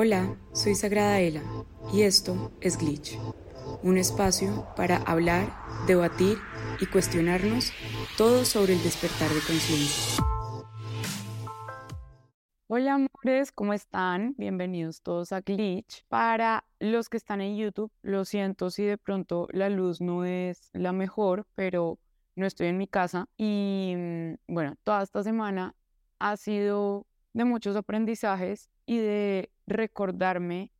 Hola, soy Sagrada Ela y esto es Glitch, un espacio para hablar, debatir y cuestionarnos todo sobre el despertar de conciencia. Hola amores, ¿cómo están? Bienvenidos todos a Glitch. Para los que están en YouTube, lo siento si de pronto la luz no es la mejor, pero no estoy en mi casa y mm, bueno, toda esta semana ha sido de muchos aprendizajes y de recordarme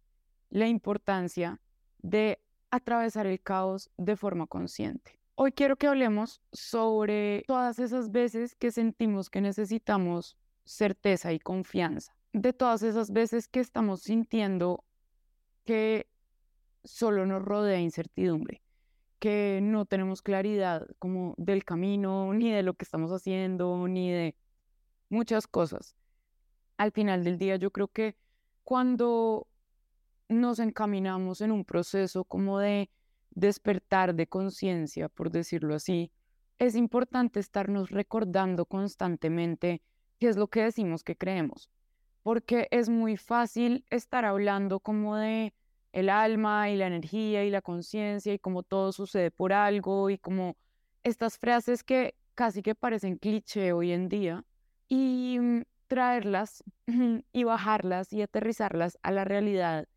la importancia de atravesar el caos de forma consciente. Hoy quiero que hablemos sobre todas esas veces que sentimos que necesitamos certeza y confianza, de todas esas veces que estamos sintiendo que solo nos rodea incertidumbre, que no tenemos claridad como del camino, ni de lo que estamos haciendo, ni de muchas cosas. Al final del día yo creo que cuando nos encaminamos en un proceso como de despertar de conciencia, por decirlo así, es importante estarnos recordando constantemente qué es lo que decimos que creemos, porque es muy fácil estar hablando como de el alma y la energía y la conciencia y como todo sucede por algo y como estas frases que casi que parecen cliché hoy en día y mm, traerlas y bajarlas y aterrizarlas a la realidad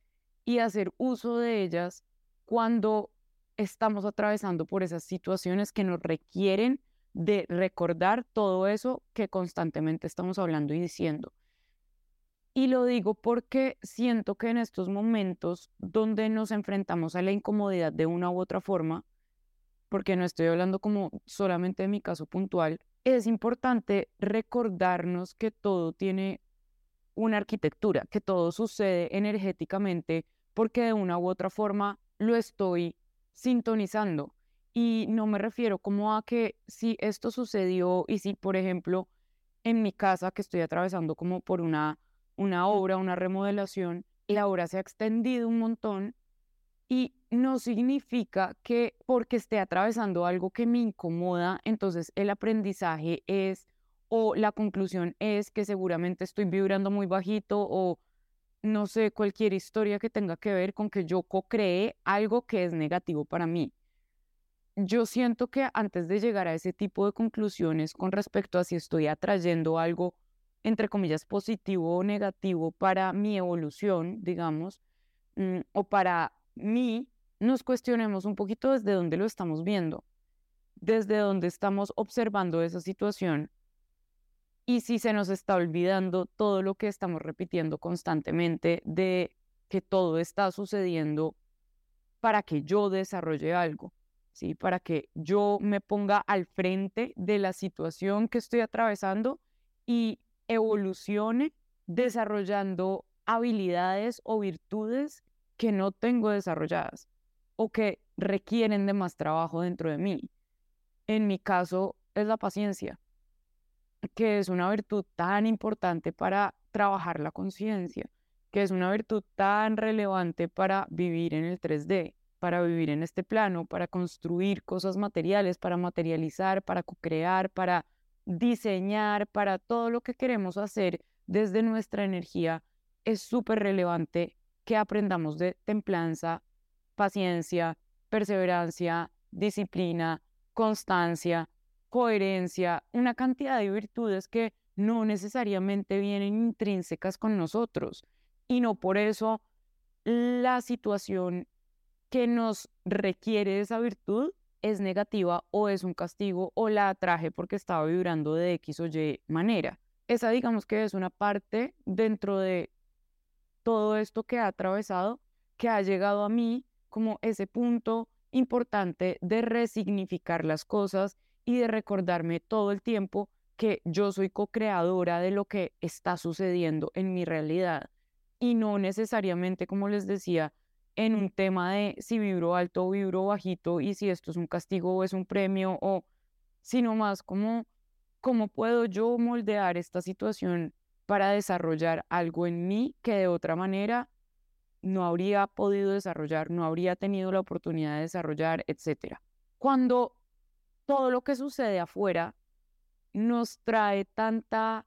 y hacer uso de ellas cuando estamos atravesando por esas situaciones que nos requieren de recordar todo eso que constantemente estamos hablando y diciendo. Y lo digo porque siento que en estos momentos donde nos enfrentamos a la incomodidad de una u otra forma, porque no estoy hablando como solamente de mi caso puntual, es importante recordarnos que todo tiene una arquitectura, que todo sucede energéticamente porque de una u otra forma lo estoy sintonizando. Y no me refiero como a que si esto sucedió y si, por ejemplo, en mi casa que estoy atravesando como por una, una obra, una remodelación, la obra se ha extendido un montón y no significa que porque esté atravesando algo que me incomoda, entonces el aprendizaje es o la conclusión es que seguramente estoy vibrando muy bajito o no sé, cualquier historia que tenga que ver con que yo co-creé algo que es negativo para mí. Yo siento que antes de llegar a ese tipo de conclusiones con respecto a si estoy atrayendo algo, entre comillas, positivo o negativo para mi evolución, digamos, mm, o para mí, nos cuestionemos un poquito desde dónde lo estamos viendo, desde dónde estamos observando esa situación y si se nos está olvidando todo lo que estamos repitiendo constantemente de que todo está sucediendo para que yo desarrolle algo, ¿sí? Para que yo me ponga al frente de la situación que estoy atravesando y evolucione desarrollando habilidades o virtudes que no tengo desarrolladas o que requieren de más trabajo dentro de mí. En mi caso es la paciencia que es una virtud tan importante para trabajar la conciencia, que es una virtud tan relevante para vivir en el 3D, para vivir en este plano, para construir cosas materiales, para materializar, para co-crear, para diseñar, para todo lo que queremos hacer desde nuestra energía, es súper relevante que aprendamos de templanza, paciencia, perseverancia, disciplina, constancia, coherencia, una cantidad de virtudes que no necesariamente vienen intrínsecas con nosotros. Y no por eso la situación que nos requiere esa virtud es negativa o es un castigo o la atraje porque estaba vibrando de X o Y manera. Esa digamos que es una parte dentro de todo esto que ha atravesado, que ha llegado a mí como ese punto importante de resignificar las cosas y de recordarme todo el tiempo que yo soy co-creadora de lo que está sucediendo en mi realidad y no necesariamente, como les decía, en un tema de si vibro alto o vibro bajito y si esto es un castigo o es un premio o sino más como cómo puedo yo moldear esta situación para desarrollar algo en mí que de otra manera no habría podido desarrollar, no habría tenido la oportunidad de desarrollar, etcétera. Cuando todo lo que sucede afuera nos trae tanta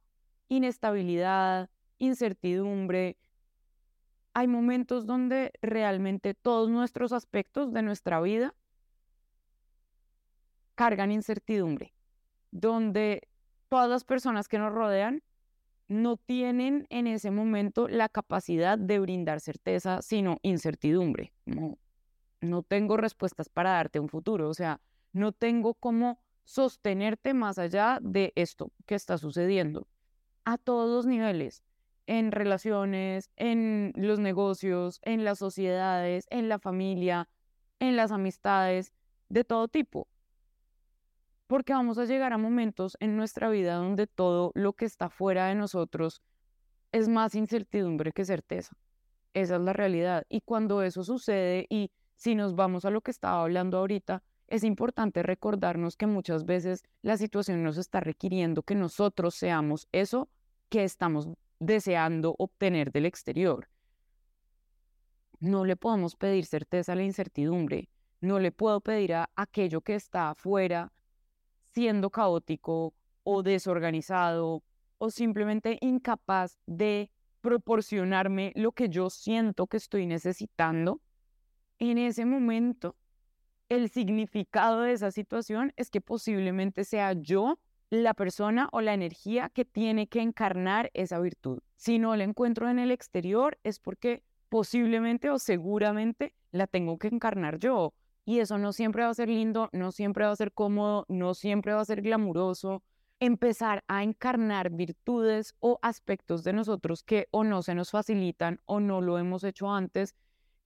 inestabilidad, incertidumbre, hay momentos donde realmente todos nuestros aspectos de nuestra vida cargan incertidumbre, donde todas las personas que nos rodean no tienen en ese momento la capacidad de brindar certeza, sino incertidumbre. No, no tengo respuestas para darte un futuro, o sea, no tengo cómo sostenerte más allá de esto que está sucediendo a todos los niveles, en relaciones, en los negocios, en las sociedades, en la familia, en las amistades, de todo tipo. Porque vamos a llegar a momentos en nuestra vida donde todo lo que está fuera de nosotros es más incertidumbre que certeza. Esa es la realidad. Y cuando eso sucede y si nos vamos a lo que estaba hablando ahorita, es importante recordarnos que muchas veces la situación nos está requiriendo que nosotros seamos eso que estamos deseando obtener del exterior. No le podemos pedir certeza a la incertidumbre, no le puedo pedir a aquello que está afuera siendo caótico o desorganizado o simplemente incapaz de proporcionarme lo que yo siento que estoy necesitando. En ese momento, el significado de esa situación es que posiblemente sea yo la persona o la energía que tiene que encarnar esa virtud. Si no la encuentro en el exterior es porque posiblemente o seguramente la tengo que encarnar yo. Y eso no siempre va a ser lindo, no siempre va a ser cómodo, no siempre va a ser glamuroso. Empezar a encarnar virtudes o aspectos de nosotros que o no se nos facilitan o no lo hemos hecho antes,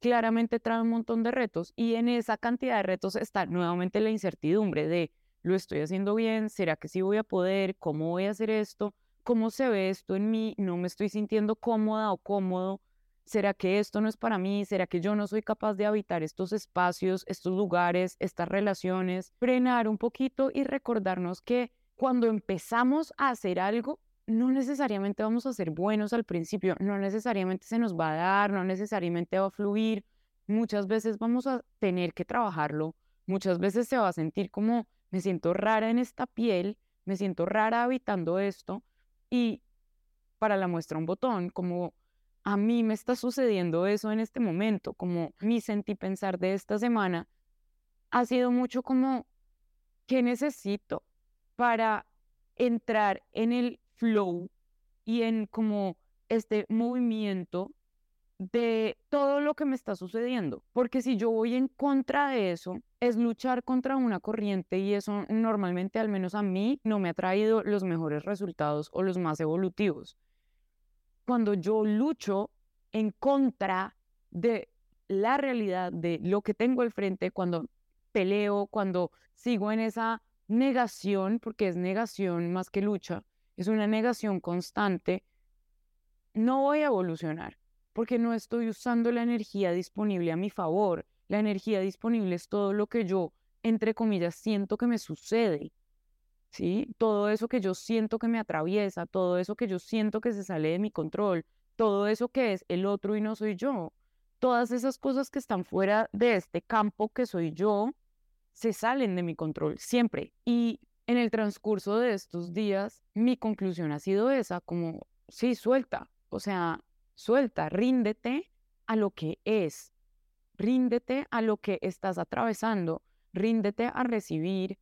claramente trae un montón de retos. Y en esa cantidad de retos está nuevamente la incertidumbre de ¿Lo estoy haciendo bien? ¿Será que sí voy a poder? ¿Cómo voy a hacer esto? ¿Cómo se ve esto en mí? ¿No me estoy sintiendo cómoda o cómodo? ¿Será que esto no es para mí? ¿Será que yo no soy capaz de habitar estos espacios, estos lugares, estas relaciones? Frenar un poquito y recordarnos que cuando empezamos a hacer algo, no necesariamente vamos a ser buenos al principio, no necesariamente se nos va a dar, no necesariamente va a fluir. Muchas veces vamos a tener que trabajarlo, muchas veces se va a sentir como me siento rara en esta piel, me siento rara habitando esto y para la muestra un botón, como a mí me está sucediendo eso en este momento, como mi sentí pensar de esta semana, ha sido mucho como, ¿qué necesito para entrar en el flow y en como este movimiento de todo lo que me está sucediendo? Porque si yo voy en contra de eso, es luchar contra una corriente y eso normalmente, al menos a mí, no me ha traído los mejores resultados o los más evolutivos. Cuando yo lucho en contra de la realidad, de lo que tengo al frente, cuando peleo, cuando sigo en esa negación, porque es negación más que lucha, es una negación constante, no voy a evolucionar, porque no estoy usando la energía disponible a mi favor la energía disponible es todo lo que yo, entre comillas, siento que me sucede. ¿Sí? Todo eso que yo siento que me atraviesa, todo eso que yo siento que se sale de mi control, todo eso que es el otro y no soy yo. Todas esas cosas que están fuera de este campo que soy yo, se salen de mi control siempre. Y en el transcurso de estos días, mi conclusión ha sido esa, como, sí, suelta, o sea, suelta, ríndete a lo que es, Ríndete a lo que estás atravesando, ríndete a recibir,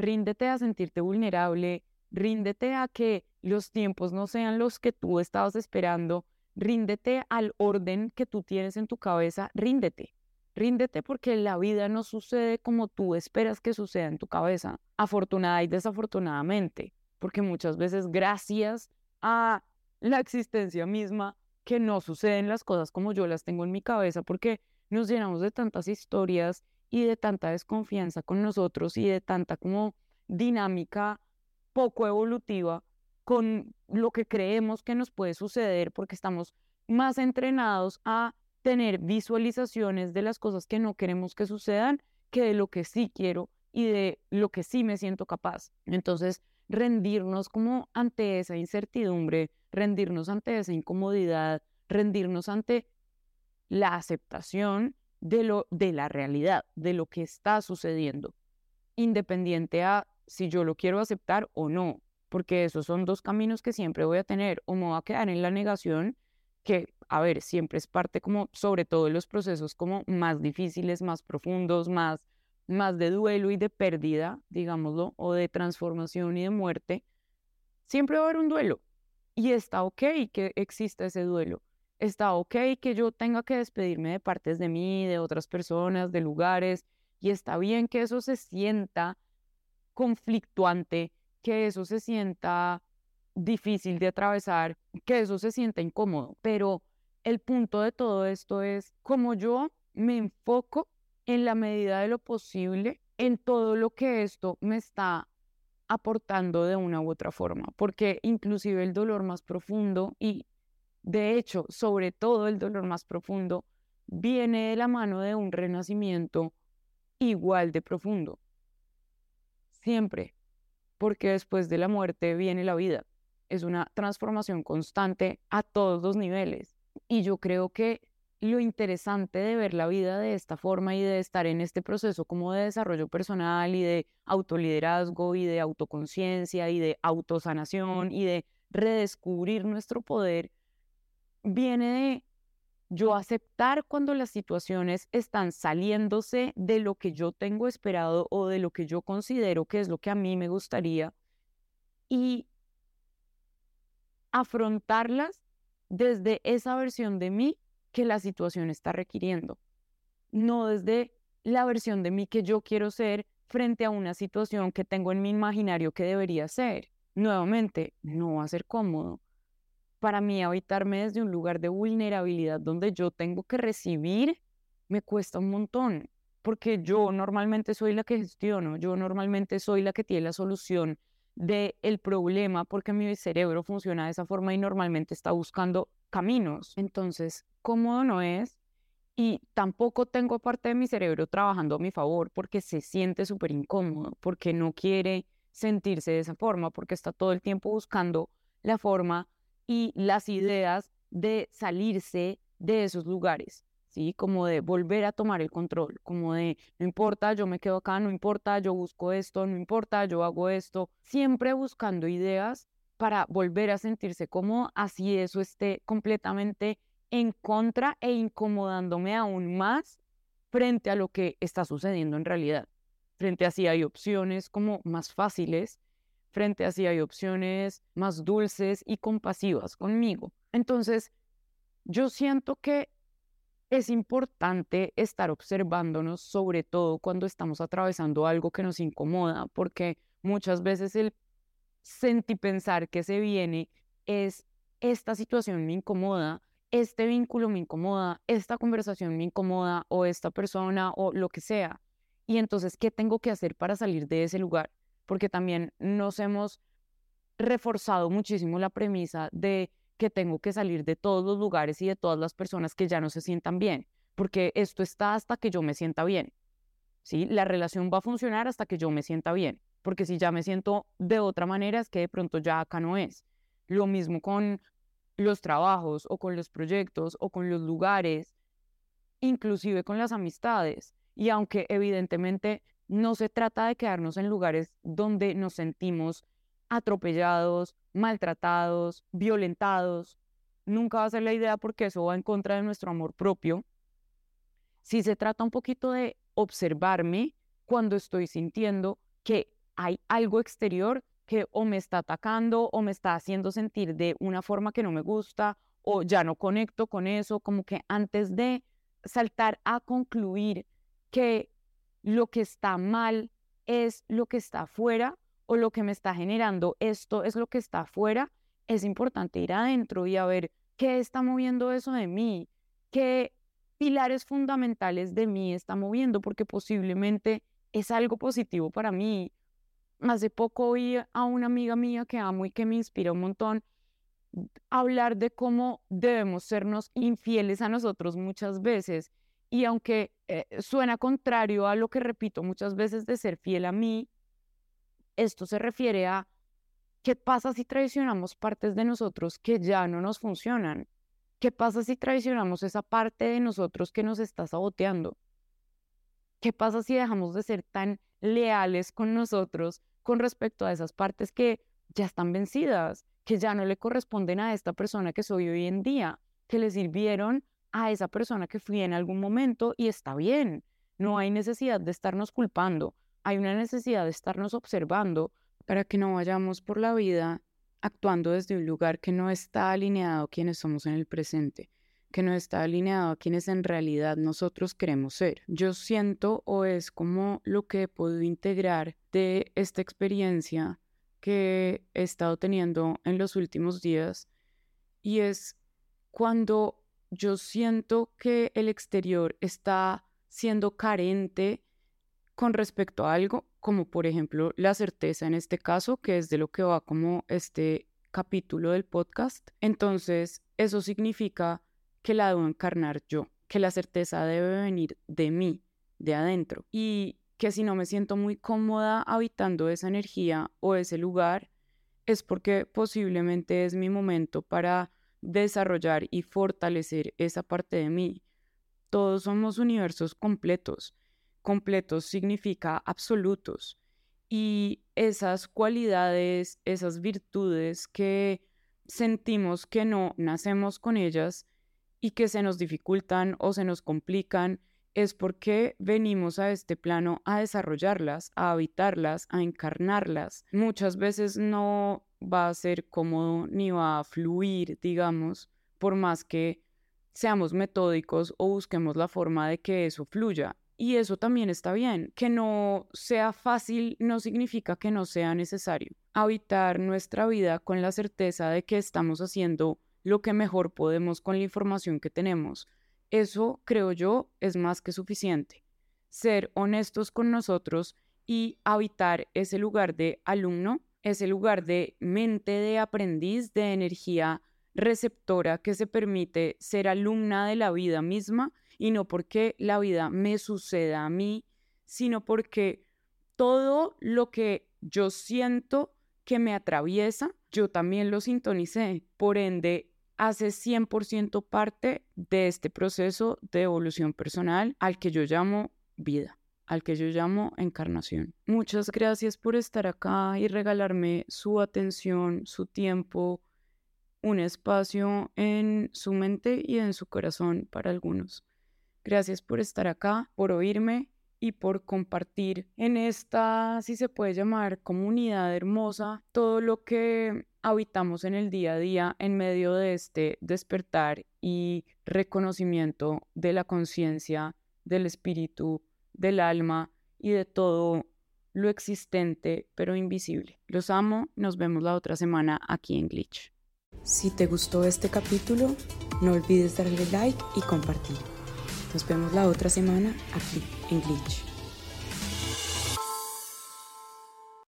ríndete a sentirte vulnerable, ríndete a que los tiempos no sean los que tú estabas esperando, ríndete al orden que tú tienes en tu cabeza, ríndete. Ríndete porque la vida no sucede como tú esperas que suceda en tu cabeza, afortunada y desafortunadamente, porque muchas veces gracias a la existencia misma que no suceden las cosas como yo las tengo en mi cabeza, porque nos llenamos de tantas historias y de tanta desconfianza con nosotros y de tanta como dinámica poco evolutiva con lo que creemos que nos puede suceder porque estamos más entrenados a tener visualizaciones de las cosas que no queremos que sucedan que de lo que sí quiero y de lo que sí me siento capaz. Entonces, rendirnos como ante esa incertidumbre, rendirnos ante esa incomodidad, rendirnos ante la aceptación de, lo, de la realidad, de lo que está sucediendo, independiente a si yo lo quiero aceptar o no, porque esos son dos caminos que siempre voy a tener, o me voy a quedar en la negación, que, a ver, siempre es parte como, sobre todo de los procesos como más difíciles, más profundos, más, más de duelo y de pérdida, digámoslo, o de transformación y de muerte, siempre va a haber un duelo. Y está ok que exista ese duelo. Está ok que yo tenga que despedirme de partes de mí, de otras personas, de lugares. Y está bien que eso se sienta conflictuante, que eso se sienta difícil de atravesar, que eso se sienta incómodo. Pero el punto de todo esto es como yo me enfoco en la medida de lo posible en todo lo que esto me está aportando de una u otra forma, porque inclusive el dolor más profundo y de hecho, sobre todo el dolor más profundo, viene de la mano de un renacimiento igual de profundo. Siempre, porque después de la muerte viene la vida. Es una transformación constante a todos los niveles. Y yo creo que lo interesante de ver la vida de esta forma y de estar en este proceso como de desarrollo personal y de autoliderazgo y de autoconciencia y de autosanación y de redescubrir nuestro poder, viene de yo aceptar cuando las situaciones están saliéndose de lo que yo tengo esperado o de lo que yo considero que es lo que a mí me gustaría y afrontarlas desde esa versión de mí que la situación está requiriendo, no desde la versión de mí que yo quiero ser frente a una situación que tengo en mi imaginario que debería ser. Nuevamente, no va a ser cómodo. Para mí, habitarme desde un lugar de vulnerabilidad donde yo tengo que recibir, me cuesta un montón, porque yo normalmente soy la que gestiono, yo normalmente soy la que tiene la solución del el problema, porque mi cerebro funciona de esa forma y normalmente está buscando caminos. Entonces, cómodo no es y tampoco tengo parte de mi cerebro trabajando a mi favor porque se siente súper incómodo, porque no quiere sentirse de esa forma, porque está todo el tiempo buscando la forma y las ideas de salirse de esos lugares, ¿sí? Como de volver a tomar el control, como de, no importa, yo me quedo acá, no importa, yo busco esto, no importa, yo hago esto, siempre buscando ideas para volver a sentirse como así eso esté completamente en contra e incomodándome aún más frente a lo que está sucediendo en realidad. Frente a si hay opciones como más fáciles, frente a si hay opciones más dulces y compasivas conmigo. Entonces, yo siento que es importante estar observándonos, sobre todo cuando estamos atravesando algo que nos incomoda, porque muchas veces el sentipensar que se viene es, esta situación me incomoda, este vínculo me incomoda, esta conversación me incomoda o esta persona o lo que sea. Y entonces, ¿qué tengo que hacer para salir de ese lugar? Porque también nos hemos reforzado muchísimo la premisa de que tengo que salir de todos los lugares y de todas las personas que ya no se sientan bien, porque esto está hasta que yo me sienta bien. ¿Sí? La relación va a funcionar hasta que yo me sienta bien, porque si ya me siento de otra manera es que de pronto ya acá no es. Lo mismo con los trabajos o con los proyectos o con los lugares, inclusive con las amistades. Y aunque evidentemente no se trata de quedarnos en lugares donde nos sentimos atropellados, maltratados, violentados, nunca va a ser la idea porque eso va en contra de nuestro amor propio. Si se trata un poquito de observarme cuando estoy sintiendo que hay algo exterior que o me está atacando o me está haciendo sentir de una forma que no me gusta o ya no conecto con eso, como que antes de saltar a concluir que lo que está mal es lo que está afuera o lo que me está generando esto es lo que está afuera, es importante ir adentro y a ver qué está moviendo eso de mí, qué pilares fundamentales de mí está moviendo, porque posiblemente es algo positivo para mí, Hace poco oí a una amiga mía que amo y que me inspira un montón hablar de cómo debemos sernos infieles a nosotros muchas veces. Y aunque eh, suena contrario a lo que repito muchas veces de ser fiel a mí, esto se refiere a qué pasa si traicionamos partes de nosotros que ya no nos funcionan. ¿Qué pasa si traicionamos esa parte de nosotros que nos está saboteando? ¿Qué pasa si dejamos de ser tan leales con nosotros con respecto a esas partes que ya están vencidas, que ya no le corresponden a esta persona que soy hoy en día, que le sirvieron a esa persona que fui en algún momento y está bien. No hay necesidad de estarnos culpando, hay una necesidad de estarnos observando para que no vayamos por la vida actuando desde un lugar que no está alineado a quienes somos en el presente, que no está alineado a quienes en realidad nosotros queremos ser. Yo siento o es como lo que he podido integrar de esta experiencia que he estado teniendo en los últimos días y es cuando yo siento que el exterior está siendo carente con respecto a algo, como por ejemplo la certeza en este caso, que es de lo que va como este capítulo del podcast, entonces eso significa que la debo encarnar yo, que la certeza debe venir de mí, de adentro, y que si no me siento muy cómoda habitando esa energía o ese lugar, es porque posiblemente es mi momento para desarrollar y fortalecer esa parte de mí. Todos somos universos completos completos significa absolutos. Y esas cualidades, esas virtudes que sentimos que no nacemos con ellas y que se nos dificultan o se nos complican, es porque venimos a este plano a desarrollarlas, a habitarlas, a encarnarlas. Muchas veces no va a ser cómodo ni va a fluir, digamos, por más que seamos metódicos o busquemos la forma de que eso fluya. Y eso también está bien. Que no sea fácil no significa que no sea necesario. Habitar nuestra vida con la certeza de que estamos haciendo lo que mejor podemos con la información que tenemos. Eso, creo yo, es más que suficiente. Ser honestos con nosotros y habitar ese lugar de alumno, ese lugar de mente de aprendiz, de energía receptora que se permite ser alumna de la vida misma y no porque la vida me suceda a mí, sino porque todo lo que yo siento que me atraviesa, yo también lo sintonicé. Por ende, hace 100% parte de este proceso de evolución personal al que yo llamo vida, al que yo llamo encarnación. Muchas gracias por estar acá y regalarme su atención, su tiempo, un espacio en su mente y en su corazón para algunos. Gracias por estar acá, por oírme y por compartir en esta, si se puede llamar, comunidad hermosa, todo lo que habitamos en el día a día en medio de este despertar y reconocimiento de la conciencia, del espíritu, del alma y de todo lo existente pero invisible. Los amo, nos vemos la otra semana aquí en Glitch. Si te gustó este capítulo, no olvides darle like y compartir. Nos vemos la otra semana aquí en Glitch.